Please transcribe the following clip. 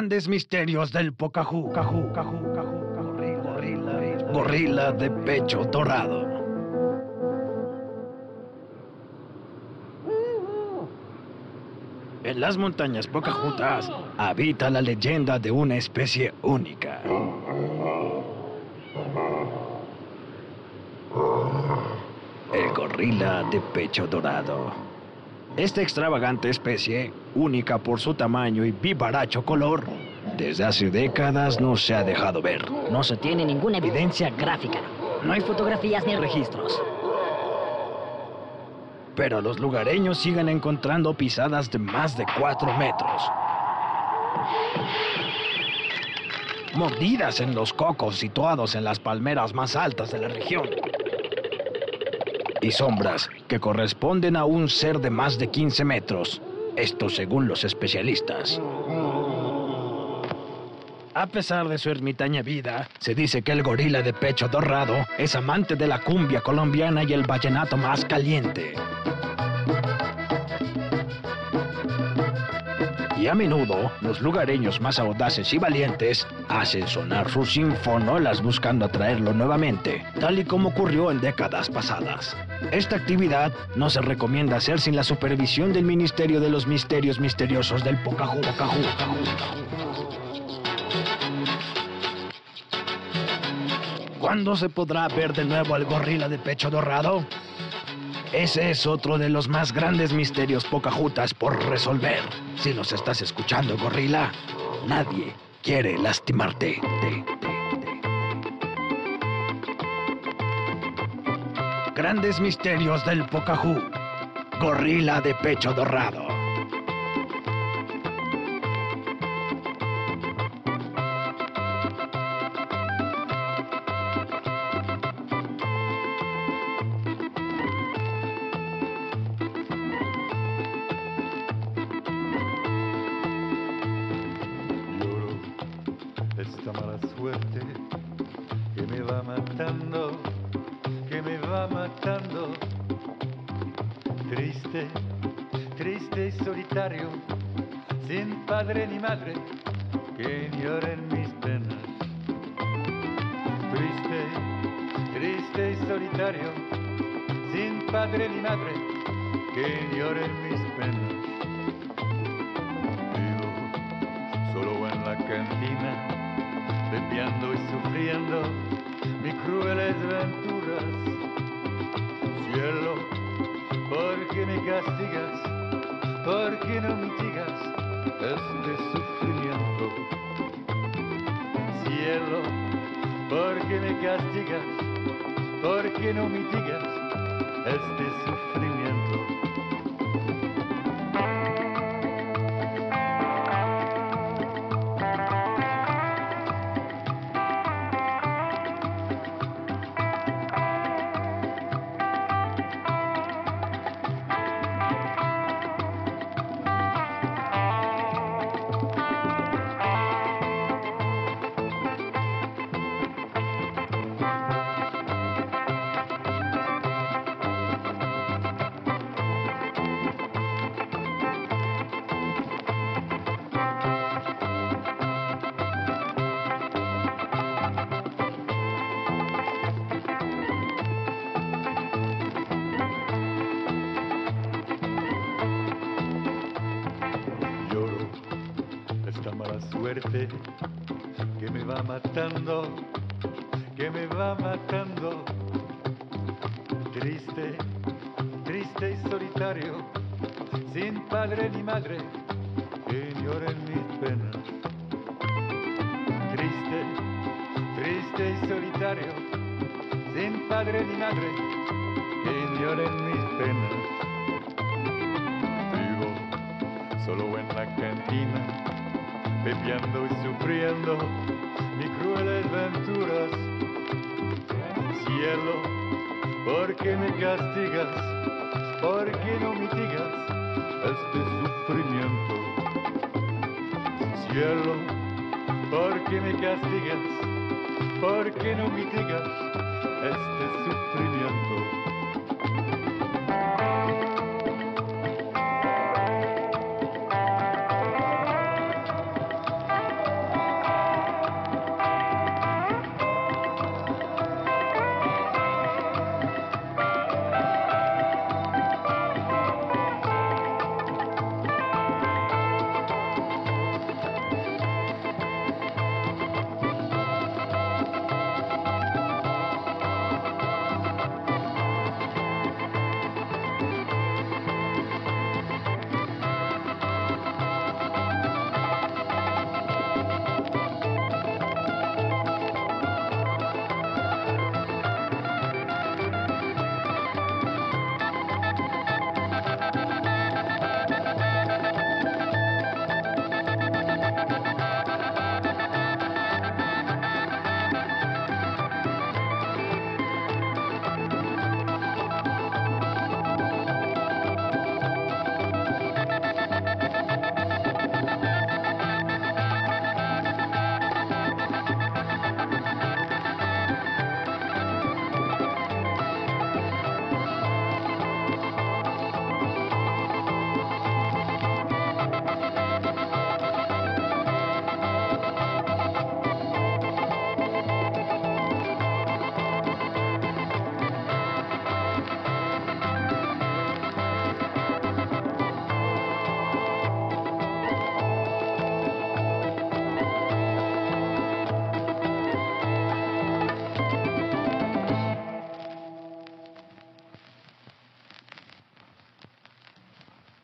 Grandes misterios del Pocahú. Cajú, cajú, cajú, gorila, gorila, gorila de pecho dorado. En las montañas Pocahontas habita la leyenda de una especie única. El gorila de pecho dorado. Esta extravagante especie, única por su tamaño y vivaracho color, desde hace décadas no se ha dejado ver. No se tiene ninguna evidencia gráfica. No hay fotografías ni registros. Pero los lugareños siguen encontrando pisadas de más de 4 metros. Mordidas en los cocos situados en las palmeras más altas de la región. Y sombras que corresponden a un ser de más de 15 metros. Esto según los especialistas. A pesar de su ermitaña vida, se dice que el gorila de pecho dorado es amante de la cumbia colombiana y el vallenato más caliente. Y a menudo, los lugareños más audaces y valientes hacen sonar sus sinfonolas buscando atraerlo nuevamente, tal y como ocurrió en décadas pasadas. Esta actividad no se recomienda hacer sin la supervisión del Ministerio de los Misterios Misteriosos del Pocahú. ¿Cuándo se podrá ver de nuevo al gorila de pecho dorado? Ese es otro de los más grandes misterios pocajutas por resolver. Si nos estás escuchando, gorila, nadie quiere lastimarte. Te, te, te. Grandes misterios del Pocahú. Gorila de pecho dorado. Esta mala suerte que me va matando, que me va matando. Triste, triste y solitario, sin padre ni madre, que lloren mis penas. Triste, triste y solitario, sin padre ni madre, que lloren mis penas. Bebiendo y sufriendo mis crueles venturas. Cielo, ¿por qué me castigas? ¿Por qué no mitigas este sufrimiento? Cielo, ¿por qué me castigas? ¿Por qué no mitigas este sufrimiento? Mala suerte que me va matando, que me va matando. Triste, triste y solitario, sin padre ni madre, que lloren mis penas. Triste, triste y solitario, sin padre ni madre, que lloren mis penas. Vivo solo en la cantina, bebiendo y sufriendo mis crueles venturas. Cielo, ¿por qué me castigas? ¿Por qué no mitigas este sufrimiento? Cielo, ¿por qué me castigas? ¿Por qué no mitigas este sufrimiento?